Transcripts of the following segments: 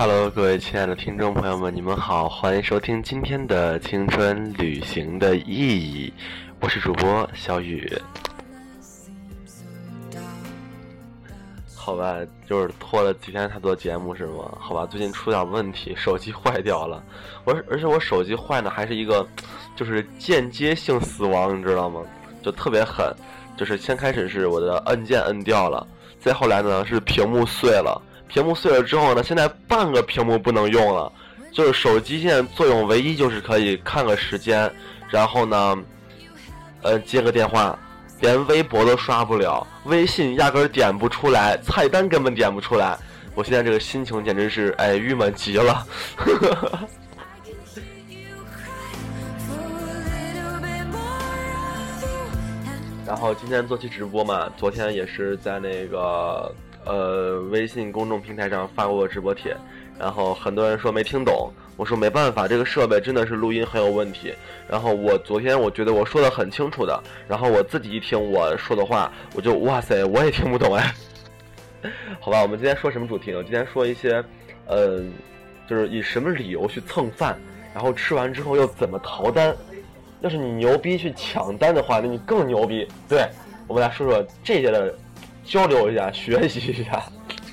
Hello，各位亲爱的听众朋友们，你们好，欢迎收听今天的青春旅行的意义，我是主播小雨。好吧，就是拖了几天才做节目是吗？好吧，最近出点问题，手机坏掉了。我而且我手机坏的还是一个，就是间接性死亡，你知道吗？就特别狠，就是先开始是我的按键摁掉了，再后来呢是屏幕碎了。屏幕碎了之后呢，现在半个屏幕不能用了。就是手机现在作用唯一就是可以看个时间，然后呢，呃接个电话。连微博都刷不了，微信压根点不出来，菜单根本点不出来。我现在这个心情简直是哎郁闷极了。然后今天做期直播嘛，昨天也是在那个呃微信公众平台上发过直播帖，然后很多人说没听懂。我说没办法，这个设备真的是录音很有问题。然后我昨天我觉得我说的很清楚的，然后我自己一听我说的话，我就哇塞，我也听不懂哎。好吧，我们今天说什么主题呢？今天说一些，呃，就是以什么理由去蹭饭，然后吃完之后又怎么逃单。要是你牛逼去抢单的话，那你更牛逼。对，我们来说说这些的，交流一下，学习一下。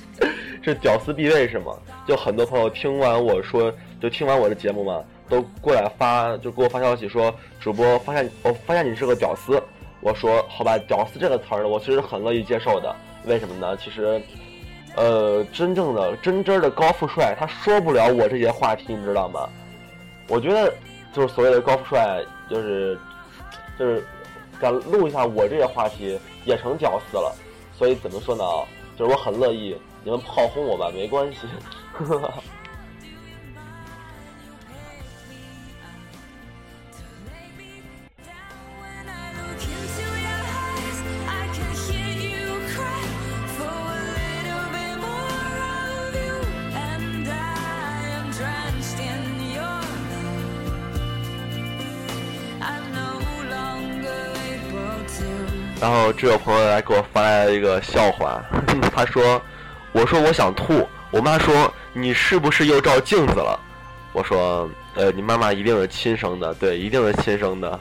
是屌丝必备是吗？就很多朋友听完我说。就听完我的节目嘛，都过来发，就给我发消息说，主播发现我发现你是个屌丝。我说好吧，屌丝这个词儿呢，我其实很乐意接受的。为什么呢？其实，呃，真正的真真的高富帅，他说不了我这些话题，你知道吗？我觉得就是所谓的高富帅，就是就是敢录一下我这些话题，也成屌丝了。所以怎么说呢？就是我很乐意你们炮轰我吧，没关系。然后这个朋友来给我发来了一个笑话，他说：“我说我想吐，我妈说你是不是又照镜子了？”我说：“呃，你妈妈一定是亲生的，对，一定是亲生的。”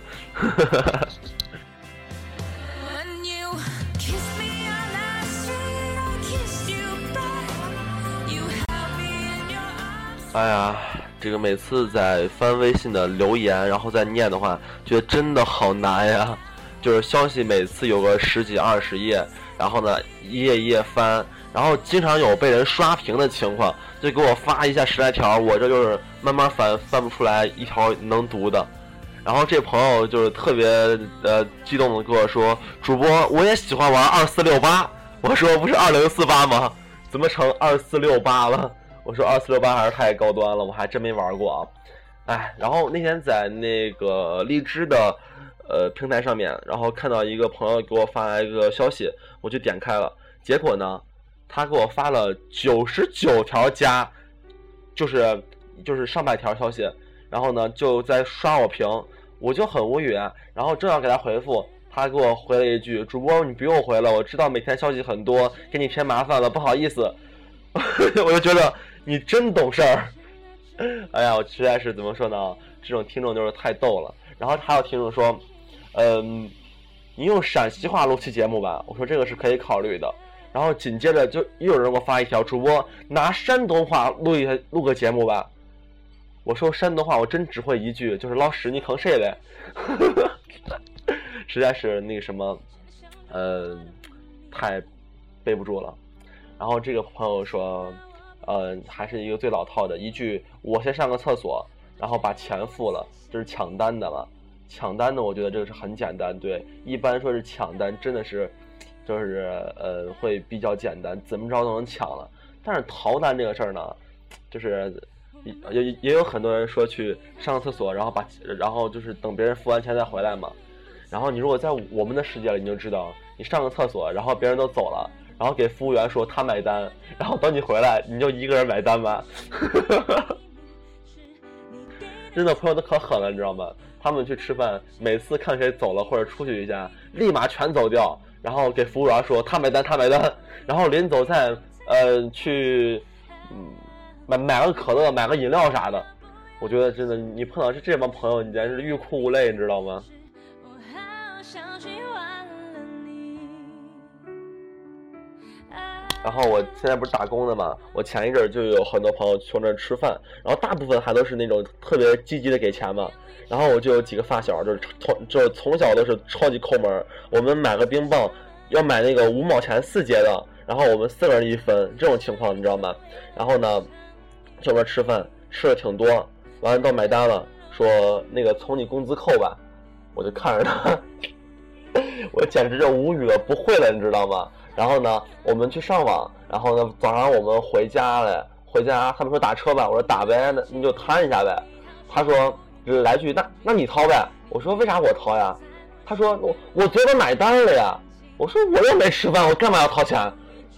哎呀，这个每次在翻微信的留言，然后再念的话，觉得真的好难呀。就是消息每次有个十几二十页，然后呢一页一页翻，然后经常有被人刷屏的情况，就给我发一下十来条，我这就是慢慢翻翻不出来一条能读的。然后这朋友就是特别呃激动的跟我说：“主播，我也喜欢玩二四六八。”我说：“不是二零四八吗？怎么成二四六八了？”我说：“二四六八还是太高端了，我还真没玩过啊。”哎，然后那天在那个荔枝的。呃，平台上面，然后看到一个朋友给我发来一个消息，我就点开了，结果呢，他给我发了九十九条加，就是就是上百条消息，然后呢就在刷我屏，我就很无语，然后正要给他回复，他给我回了一句：“主播你不用回了，我知道每天消息很多，给你添麻烦了，不好意思。”我就觉得你真懂事儿，哎呀，我实在是怎么说呢？这种听众就是太逗了。然后还有听众说。嗯，你用陕西话录期节目吧，我说这个是可以考虑的。然后紧接着就又有人给我发一条，主播拿山东话录一下录个节目吧。我说山东话我真只会一句，就是老师你坑谁嘞？实在是那个什么，嗯，太背不住了。然后这个朋友说，嗯，还是一个最老套的一句，我先上个厕所，然后把钱付了，这是抢单的了。抢单呢，我觉得这个是很简单。对，一般说是抢单，真的是，就是呃，会比较简单，怎么着都能抢了。但是逃单这个事儿呢，就是也也有很多人说去上厕所，然后把然后就是等别人付完钱再回来嘛。然后你如果在我们的世界里，你就知道，你上个厕所，然后别人都走了，然后给服务员说他买单，然后等你回来，你就一个人买单吧。真的朋友都可狠了，你知道吗？他们去吃饭，每次看谁走了或者出去一下，立马全走掉，然后给服务员说他买单，他买单，然后临走再呃去嗯买买个可乐，买个饮料啥的。我觉得真的，你碰到这这帮朋友，你简直是欲哭无泪，你知道吗？然后我现在不是打工的嘛，我前一阵就有很多朋友去我那儿吃饭，然后大部分还都是那种特别积极的给钱嘛。然后我就有几个发小，就是从就是从小都是超级抠门。我们买个冰棒要买那个五毛钱四节的，然后我们四个人一分，这种情况你知道吗？然后呢，这边吃饭吃的挺多，完了到买单了，说那个从你工资扣吧，我就看着他，我简直就无语了，不会了，你知道吗？然后呢，我们去上网，然后呢，早上我们回家了，回家他们说打车吧，我说打呗，那你就摊一下呗。他说来句那那你掏呗，我说为啥我掏呀？他说我我昨天买单了呀。我说我又没吃饭，我干嘛要掏钱？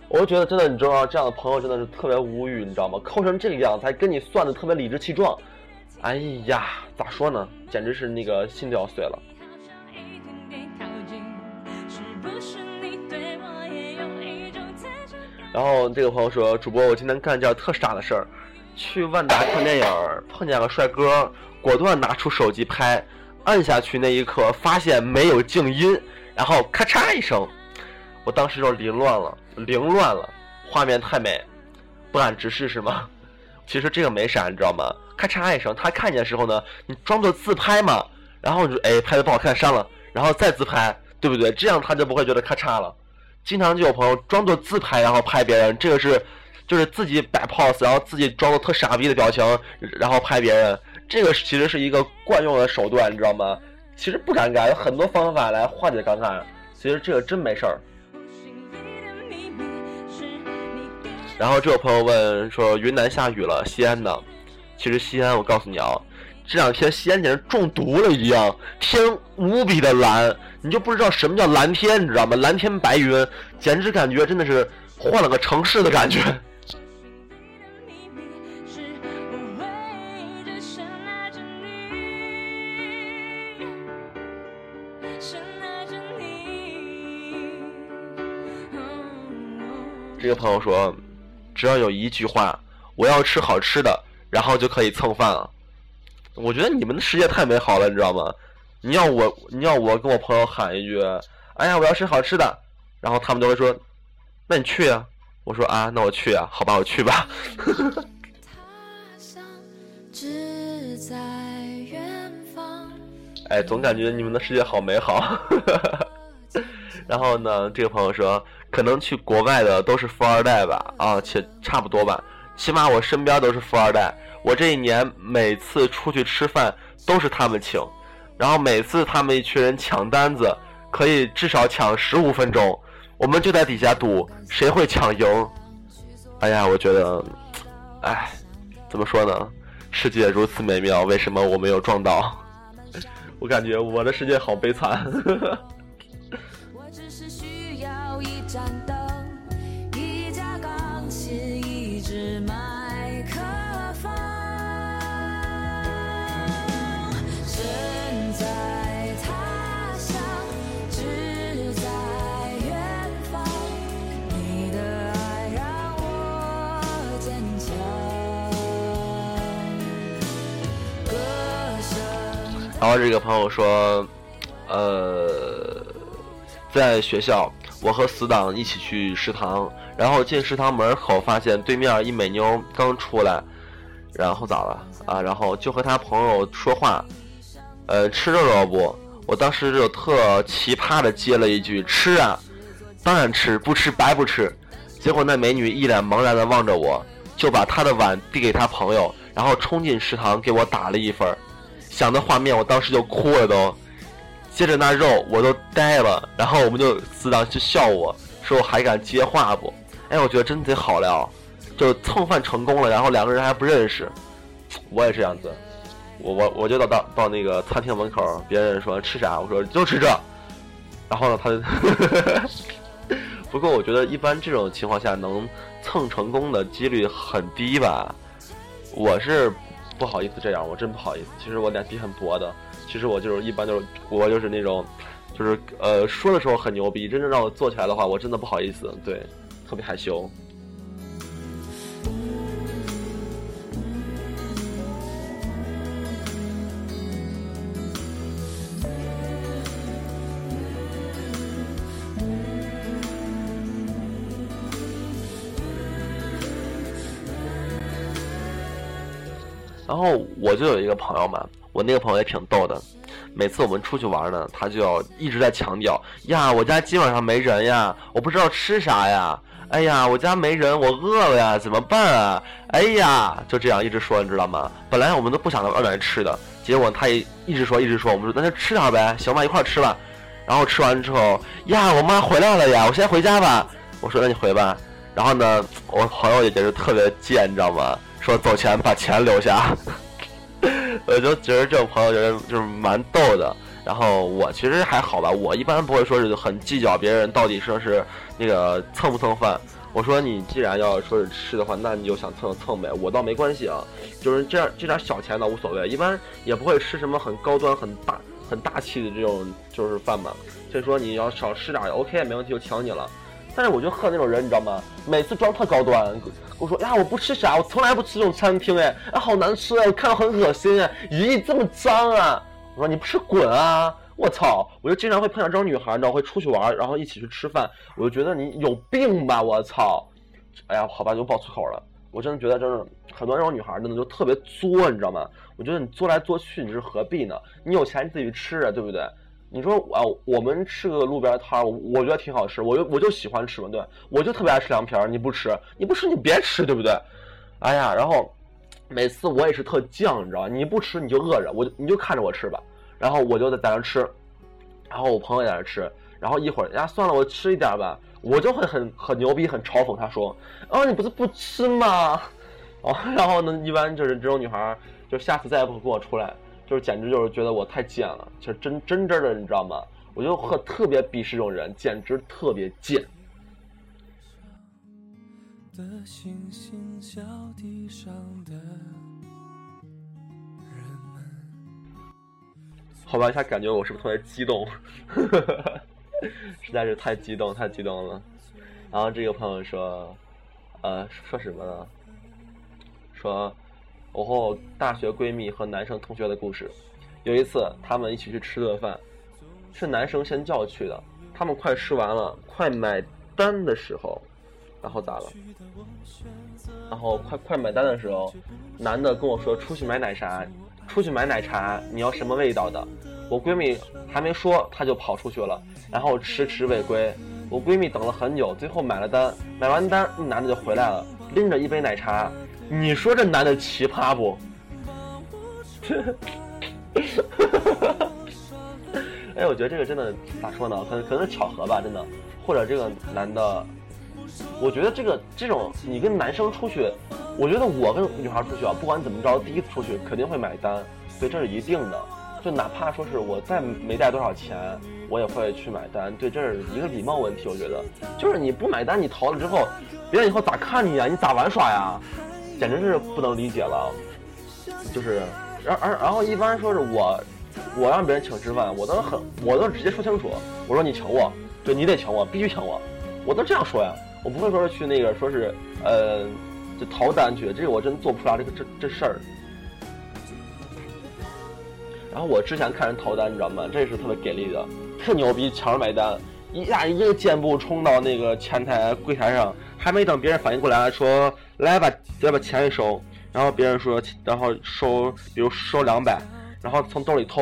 我就觉得真的，你知道这样的朋友真的是特别无语，你知道吗？抠成这个样子，还跟你算的特别理直气壮，哎呀，咋说呢？简直是那个心都要碎了。然后这个朋友说：“主播，我今天干件特傻的事儿，去万达看电影，碰见个帅哥，果断拿出手机拍，按下去那一刻发现没有静音，然后咔嚓一声，我当时就凌乱了，凌乱了，画面太美，不敢直视是吗？其实这个没啥，你知道吗？咔嚓一声，他看见的时候呢，你装作自拍嘛，然后你就哎拍的不好看删了，然后再自拍，对不对？这样他就不会觉得咔嚓了。”经常就有朋友装作自拍，然后拍别人，这个是，就是自己摆 pose，然后自己装作特傻逼的表情，然后拍别人，这个其实是一个惯用的手段，你知道吗？其实不尴尬，有很多方法来化解尴尬，其实这个真没事儿。然后这有朋友问说云南下雨了，西安呢？其实西安，我告诉你啊。这两天西安简直中毒了一样，天无比的蓝，你就不知道什么叫蓝天，你知道吗？蓝天白云，简直感觉真的是换了个城市的感觉。这个朋友说，只要有一句话，我要吃好吃的，然后就可以蹭饭了。我觉得你们的世界太美好了，你知道吗？你要我，你要我跟我朋友喊一句：“哎呀，我要吃好吃的。”然后他们都会说：“那你去啊。”我说：“啊，那我去啊，好吧，我去吧。”哎，总感觉你们的世界好美好。然后呢，这个朋友说：“可能去国外的都是富二代吧？啊，且差不多吧。起码我身边都是富二代。”我这一年每次出去吃饭都是他们请，然后每次他们一群人抢单子，可以至少抢十五分钟，我们就在底下赌谁会抢赢。哎呀，我觉得，哎，怎么说呢？世界如此美妙，为什么我没有撞到？我感觉我的世界好悲惨。然后这个朋友说，呃，在学校，我和死党一起去食堂，然后进食堂门口，发现对面一美妞刚出来，然后咋了啊？然后就和他朋友说话，呃，吃肉肉不？我当时就特奇葩的接了一句：吃啊，当然吃，不吃白不吃。结果那美女一脸茫然的望着我，就把她的碗递给她朋友，然后冲进食堂给我打了一份。想的画面，我当时就哭了都。接着那肉我都呆了，然后我们就死党就笑我说我还敢接话不？哎，我觉得真贼好聊，就蹭饭成功了，然后两个人还不认识。我也这样子，我我我就到到到那个餐厅门口，别人说吃啥，我说就吃这。然后呢，他就 不过我觉得一般这种情况下能蹭成功的几率很低吧。我是。不好意思，这样我真不好意思。其实我脸皮很薄的，其实我就是一般就是我就是那种，就是呃说的时候很牛逼，真正让我做起来的话，我真的不好意思，对，特别害羞。然后我就有一个朋友嘛，我那个朋友也挺逗的，每次我们出去玩呢，他就要一直在强调呀，我家今晚上没人呀，我不知道吃啥呀，哎呀，我家没人，我饿了呀，怎么办啊？哎呀，就这样一直说，你知道吗？本来我们都不想在外面吃的，结果他也一直说，一直说，我们说那就吃点呗，行吧，一块吃吧。然后吃完之后，呀，我妈回来了呀，我先回家吧。我说那你回吧。然后呢，我朋友也觉得特别贱，你知道吗？说走前把钱留下，我就觉得这种朋友就是就是蛮逗的。然后我其实还好吧，我一般不会说是很计较别人到底说是那个蹭不蹭饭。我说你既然要说是吃的话，那你就想蹭蹭呗，我倒没关系啊。就是这样这点小钱倒无所谓，一般也不会吃什么很高端、很大、很大气的这种就是饭吧。所以说你要少吃点，OK，没问题，就请你了。但是我就恨那种人，你知道吗？每次装特高端，我说呀，我不吃啥，我从来不吃这种餐厅，哎，啊，好难吃哎，我看到很恶心哎，咦这么脏啊！我说你不是滚啊！我操！我就经常会碰到这种女孩，你知道会出去玩，然后一起去吃饭，我就觉得你有病吧！我操！哎呀，好吧，就爆粗口了。我真的觉得，就是很多这种女孩，真的就特别作，你知道吗？我觉得你作来作去，你是何必呢？你有钱你自己去吃啊，对不对？你说啊，我们吃个路边摊儿，我觉得挺好吃，我就我就喜欢吃嘛，对，我就特别爱吃凉皮儿。你不吃，你不吃你别吃，对不对？哎呀，然后每次我也是特犟，你知道吧？你不吃你就饿着，我就你就看着我吃吧。然后我就在在那吃，然后我朋友在那吃，然后一会儿呀算了，我吃一点吧，我就会很很牛逼，很嘲讽他说，哦你不是不吃吗？哦，然后呢，一般就是这种女孩，就下次再也不会跟我出来。就是简直就是觉得我太贱了，其实真真真的，你知道吗？我就特特别鄙视这种人，简直特别贱。好吧，一下感觉我是不是特别激动？实在是太激动，太激动了。然后这个朋友说，呃，说什么呢？说。我和我大学闺蜜和男生同学的故事。有一次，他们一起去吃顿饭，是男生先叫去的。他们快吃完了，快买单的时候，然后咋了？然后快快买单的时候，男的跟我说出去买奶茶，出去买奶茶，你要什么味道的？我闺蜜还没说，他就跑出去了，然后迟迟未归。我闺蜜等了很久，最后买了单，买完单，那男的就回来了，拎着一杯奶茶。你说这男的奇葩不？哎，我觉得这个真的咋说呢？可能可能是巧合吧，真的。或者这个男的，我觉得这个这种你跟男生出去，我觉得我跟女孩出去啊，不管怎么着，第一次出去肯定会买单，对，这是一定的。就哪怕说是我再没带多少钱，我也会去买单，对，这是一个礼貌问题。我觉得，就是你不买单，你逃了之后，别人以后咋看你呀？你咋玩耍呀？简直是不能理解了，就是，然而然后一般说是我，我让别人请吃饭，我都很，我都直接说清楚，我说你请我，对你得请我，必须请我，我都这样说呀，我不会说是去那个说是，呃，就逃单去，这个我真做不出来这个这这事儿。然后我之前看人逃单，你知道吗？这是特别给力的，特牛逼，抢着买单，一下一个箭步冲到那个前台柜台上。还没等别人反应过来，说来把再把钱一收，然后别人说，然后收，比如收两百，然后从兜里掏，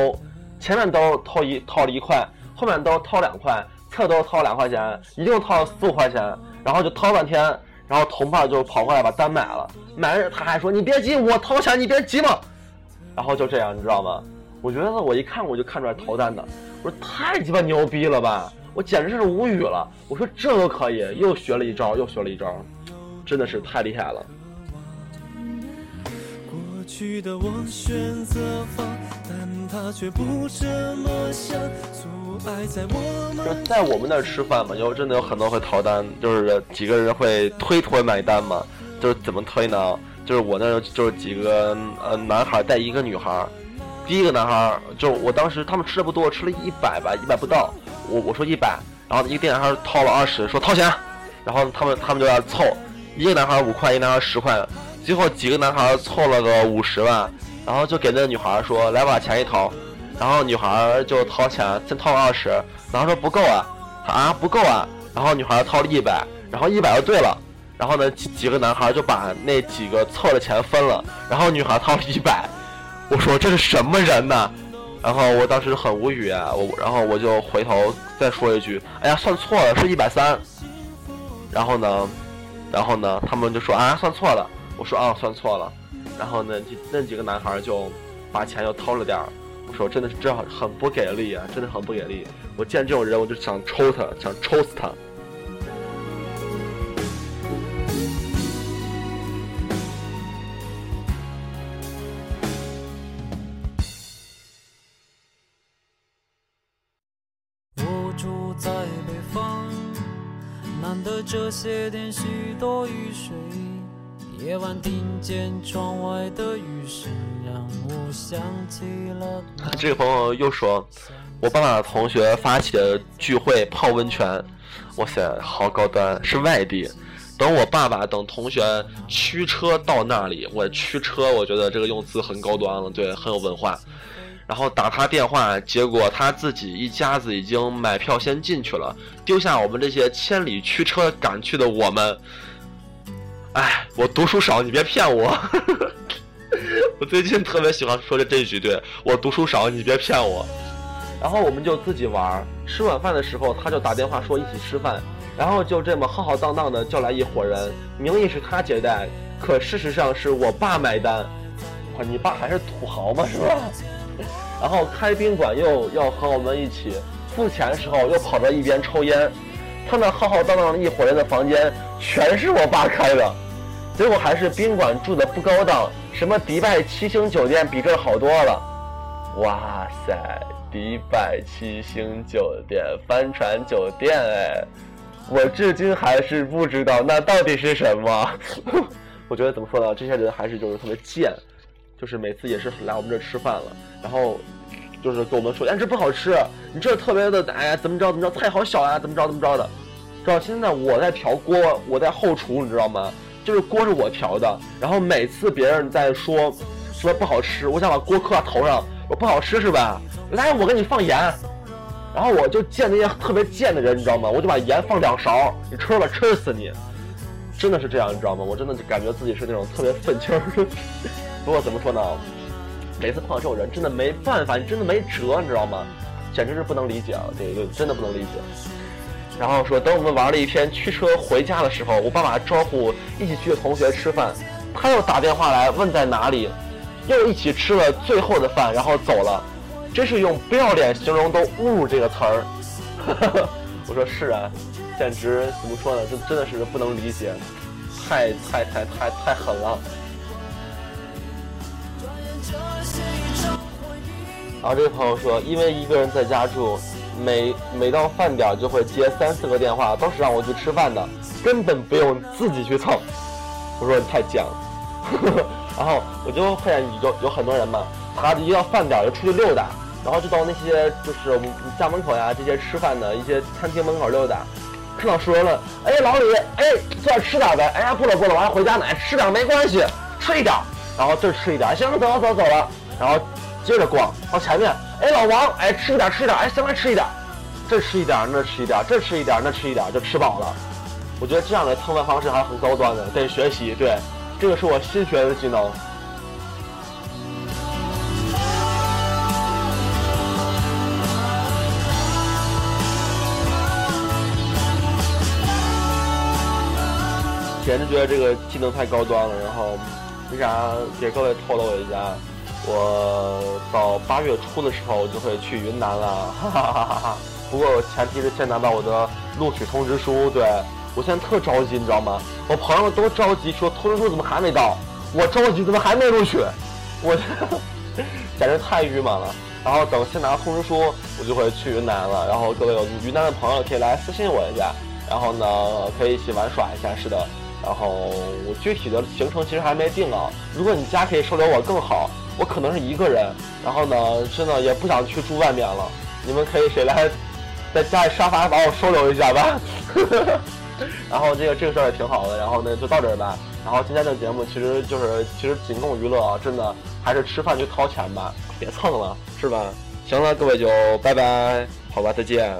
前面兜掏一掏了一块，后面兜掏两块，侧兜掏两块钱，一共掏了四五块钱，然后就掏半天，然后同伴就跑过来把单买了，买了他还说你别急，我掏钱，你别急嘛，然后就这样，你知道吗？我觉得我一看我就看出来逃单的，我说太鸡巴牛逼了吧！我简直是无语了！我说这都可以，又学了一招，又学了一招，真的是太厉害了。就在我们那儿吃饭嘛，有真的有很多会逃单，就是几个人会推脱买单嘛。就是怎么推呢？就是我那儿就是几个呃男孩带一个女孩，第一个男孩就我当时他们吃的不多，吃了一百吧，一百不到。我我说一百，然后一个店员掏了二十，说掏钱，然后他们他们就要凑，一个男孩五块，一个男孩十块，最后几个男孩凑了个五十吧，然后就给那个女孩说来把钱一掏，然后女孩就掏钱，先掏了二十，然后说不够啊，啊不够啊，然后女孩掏了一百，然后一百就对了，然后呢几几个男孩就把那几个凑的钱分了，然后女孩掏了一百，我说这是什么人呢？然后我当时很无语啊，我然后我就回头再说一句，哎呀，算错了，是一百三。然后呢，然后呢，他们就说啊，算错了。我说啊，算错了。然后呢，那几个男孩就把钱又偷了点儿。我说真的是这很不给力啊，真的很不给力。我见这种人，我就想抽他，想抽死他。这些天许多雨水，夜晚听见窗外的雨声，让我想起了。这个朋友又说，我爸爸同学发起的聚会泡温泉，哇塞，好高端，是外地。等我爸爸等同学驱车到那里，我驱车，我觉得这个用词很高端了，对，很有文化。然后打他电话，结果他自己一家子已经买票先进去了，丢下我们这些千里驱车赶去的我们。哎，我读书少，你别骗我。我最近特别喜欢说的这句，对我读书少，你别骗我。然后我们就自己玩，吃晚饭的时候他就打电话说一起吃饭，然后就这么浩浩荡荡的叫来一伙人，名义是他接待，可事实上是我爸买单。哇，你爸还是土豪嘛，是吧？然后开宾馆又要和我们一起付钱的时候，又跑到一边抽烟。他那浩浩荡荡的一伙人的房间全是我爸开的，结果还是宾馆住的不高档，什么迪拜七星酒店比这好多了。哇塞，迪拜七星酒店、帆船酒店，哎，我至今还是不知道那到底是什么。我觉得怎么说呢？这些人还是就是特别贱。就是每次也是来我们这吃饭了，然后就是跟我们说，哎，这不好吃，你这特别的，哎呀，怎么着怎么着，菜好小呀，怎么着怎么着的。知道现在我在调锅，我在后厨，你知道吗？就是锅是我调的，然后每次别人在说说不好吃，我想把锅磕他头上，我不好吃是吧？来，我给你放盐，然后我就见那些特别贱的人，你知道吗？我就把盐放两勺，你吃吧，吃死你！真的是这样，你知道吗？我真的就感觉自己是那种特别愤青。不过怎么说呢？每次碰到这种人，真的没办法，你真的没辙，你知道吗？简直是不能理解啊！对对，真的不能理解。然后说，等我们玩了一天驱车回家的时候，我爸爸招呼一起去的同学吃饭，他又打电话来问在哪里，又一起吃了最后的饭，然后走了。真是用不要脸形容都侮辱这个词儿。我说是啊，简直怎么说呢？这真的是不能理解，太太太太太狠了。然后这个朋友说，因为一个人在家住，每每到饭点就会接三四个电话，都是让我去吃饭的，根本不用自己去蹭。我说你太贱了。然后我就发现有有很多人嘛，他一到饭点就出去溜达，然后就到那些就是我们家门口呀这些吃饭的一些餐厅门口溜达，看到熟人了，哎老李，哎坐这吃点呗，哎呀不了不了，我要回家呢，吃点没关系，吃一点。然后这吃一点，行，走走走了，然后接着逛往前面，哎，老王，哎，吃一点，吃一点，哎，行了，吃一点，这吃一点，那吃一点，这吃一点，那吃一点，就吃饱了。我觉得这样的蹭饭方式还是很高端的，得学习。对，这个是我新学的技能。简直觉得这个技能太高端了，然后。为啥给各位透露一下？我到八月初的时候我就会去云南了，哈哈哈哈哈。不过前提是先拿到我的录取通知书。对我现在特着急，你知道吗？我朋友都着急说通知书怎么还没到，我着急怎么还没录取？我简直太郁闷了。然后等先拿到通知书，我就会去云南了。然后各位有云南的朋友可以来私信我一下，然后呢可以一起玩耍一下。是的。然后我具体的行程其实还没定啊。如果你家可以收留我更好，我可能是一个人。然后呢，真的也不想去住外面了。你们可以谁来在家里沙发把我收留一下吧。然后这个这个事儿也挺好的，然后呢就到这儿吧。然后今天的节目其实就是其实仅供娱乐啊，真的还是吃饭就掏钱吧，别蹭了，是吧？行了，各位就拜拜，好吧，再见。